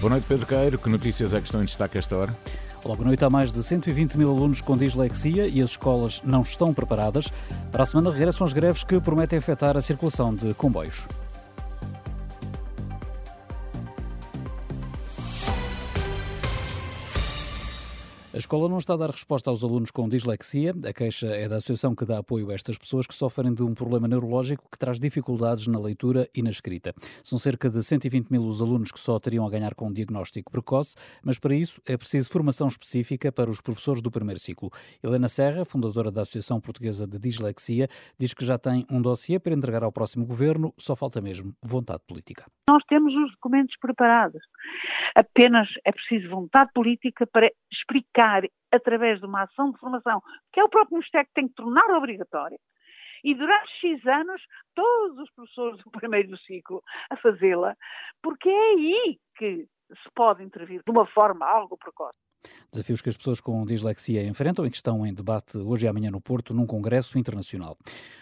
Boa noite, Pedro Queiro. Que notícias é que estão em destaque esta hora? Boa noite. Há mais de 120 mil alunos com dislexia e as escolas não estão preparadas. Para a semana regressam as greves que prometem afetar a circulação de comboios. A escola não está a dar resposta aos alunos com dislexia. A queixa é da associação que dá apoio a estas pessoas que sofrem de um problema neurológico que traz dificuldades na leitura e na escrita. São cerca de 120 mil os alunos que só teriam a ganhar com um diagnóstico precoce, mas para isso é preciso formação específica para os professores do primeiro ciclo. Helena Serra, fundadora da Associação Portuguesa de Dislexia, diz que já tem um dossiê para entregar ao próximo governo, só falta mesmo vontade política. Nós temos os documentos preparados. Apenas é preciso vontade política para explicar através de uma ação de formação, que é o próprio Ministério que tem que tornar obrigatória. E durante X anos, todos os professores do primeiro ciclo a fazê-la, porque é aí que se pode intervir de uma forma algo precoce. Desafios que as pessoas com dislexia enfrentam e que estão em debate hoje e amanhã no Porto, num congresso internacional.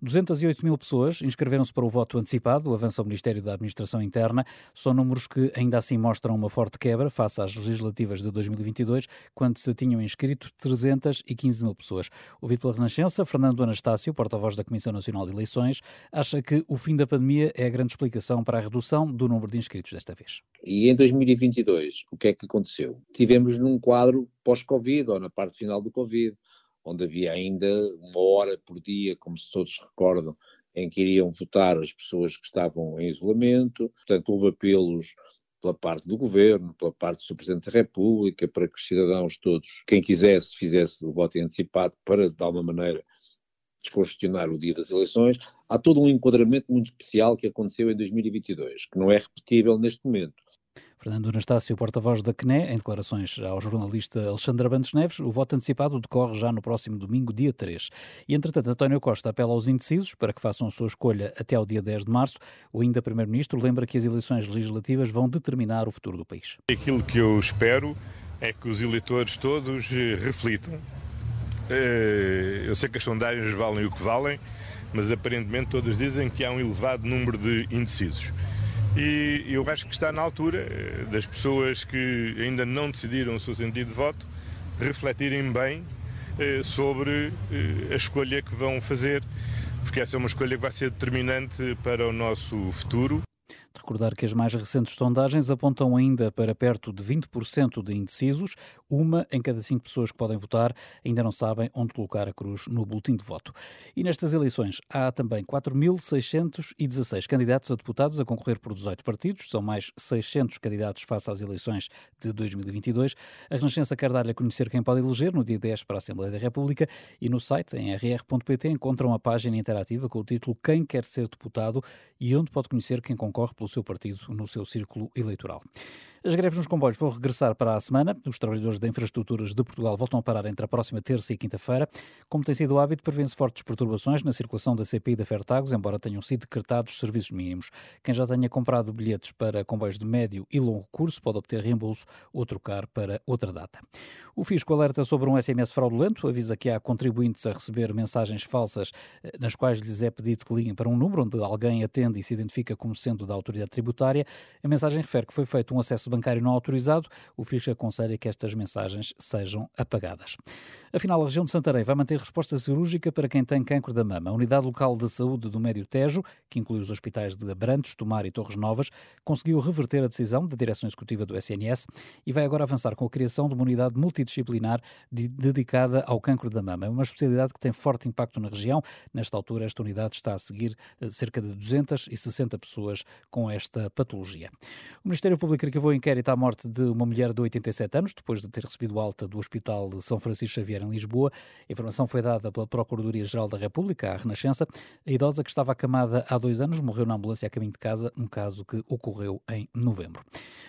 208 mil pessoas inscreveram-se para o voto antecipado, avança o Ministério da Administração Interna. São números que ainda assim mostram uma forte quebra face às legislativas de 2022, quando se tinham inscrito 315 mil pessoas. Ouvido pela Renascença, Fernando Anastácio, porta-voz da Comissão Nacional de Eleições, acha que o fim da pandemia é a grande explicação para a redução do número de inscritos desta vez. E em 2022, o que é que aconteceu? Tivemos num quadro pós-Covid ou na parte final do Covid, onde havia ainda uma hora por dia, como se todos recordam, em que iriam votar as pessoas que estavam em isolamento. Portanto, houve apelos pela parte do governo, pela parte do. Presidente da República, para que os cidadãos todos, quem quisesse, fizesse o voto antecipado para, de alguma maneira, descongestionar o dia das eleições. Há todo um enquadramento muito especial que aconteceu em 2022, que não é repetível neste momento. Fernando Anastácio, porta-voz da CNE, em declarações ao jornalista Alexandre Bantes Neves, o voto antecipado decorre já no próximo domingo, dia 3. E, entretanto, António Costa apela aos indecisos para que façam a sua escolha até ao dia 10 de março. O ainda Primeiro-Ministro lembra que as eleições legislativas vão determinar o futuro do país. Aquilo que eu espero é que os eleitores todos eh, reflitam. Eh, eu sei que as sondagens valem o que valem, mas aparentemente todas dizem que há um elevado número de indecisos. E eu acho que está na altura eh, das pessoas que ainda não decidiram o seu sentido de voto refletirem bem eh, sobre a escolha que vão fazer, porque essa é uma escolha que vai ser determinante para o nosso futuro. Recordar que as mais recentes sondagens apontam ainda para perto de 20% de indecisos. Uma em cada cinco pessoas que podem votar ainda não sabem onde colocar a cruz no boletim de voto. E nestas eleições há também 4.616 candidatos a deputados a concorrer por 18 partidos. São mais 600 candidatos face às eleições de 2022. A Renascença quer dar-lhe a conhecer quem pode eleger no dia 10 para a Assembleia da República e no site, em rr.pt, encontram a página interativa com o título Quem quer ser deputado e onde pode conhecer quem concorre pelo seu partido no seu círculo eleitoral. As greves nos comboios vão regressar para a semana. Os trabalhadores da infraestruturas de Portugal voltam a parar entre a próxima terça e quinta-feira. Como tem sido o hábito, prevêem-se fortes perturbações na circulação da CPI e da Fertagos, embora tenham sido decretados serviços mínimos. Quem já tenha comprado bilhetes para comboios de médio e longo curso pode obter reembolso ou trocar para outra data. O Fisco alerta sobre um SMS fraudulento, avisa que há contribuintes a receber mensagens falsas eh, nas quais lhes é pedido que liguem para um número onde alguém atende e se identifica como sendo da autoridade tributária. A mensagem refere que foi feito um acesso bancário não autorizado. O Fisco aconselha que estas mensagens sejam apagadas. Afinal, a região de Santarém vai manter resposta cirúrgica para quem tem cancro da mama. A Unidade Local de Saúde do Médio Tejo, que inclui os hospitais de Abrantes, Tomar e Torres Novas, conseguiu reverter a decisão da direção executiva do SNS e vai agora avançar com a criação de uma unidade multidisciplinar de, dedicada ao cancro da mama. É uma especialidade que tem forte impacto na região. Nesta altura, esta unidade está a seguir eh, cerca de 260 pessoas com esta patologia. O Ministério Público arquivou inquérito à morte de uma mulher de 87 anos, depois de ter recebido alta do Hospital de São Francisco Xavier, em Lisboa. A informação foi dada pela Procuradoria-Geral da República, à Renascença. A idosa que estava acamada há dois anos morreu na ambulância a caminho de casa, um caso que ocorreu em novembro.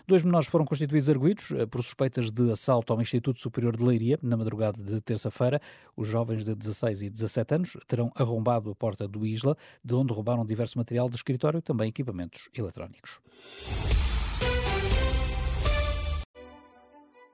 Dois menores foram constituídos arguídos eh, por suspeitas de assalto ao Instituto Superior de Leiria, na madrugada de terça-feira. Os jovens de 16 e 17 anos terão arrombado a porta do Isla, de onde roubaram diverso material de escritório também equipamentos eletrónicos.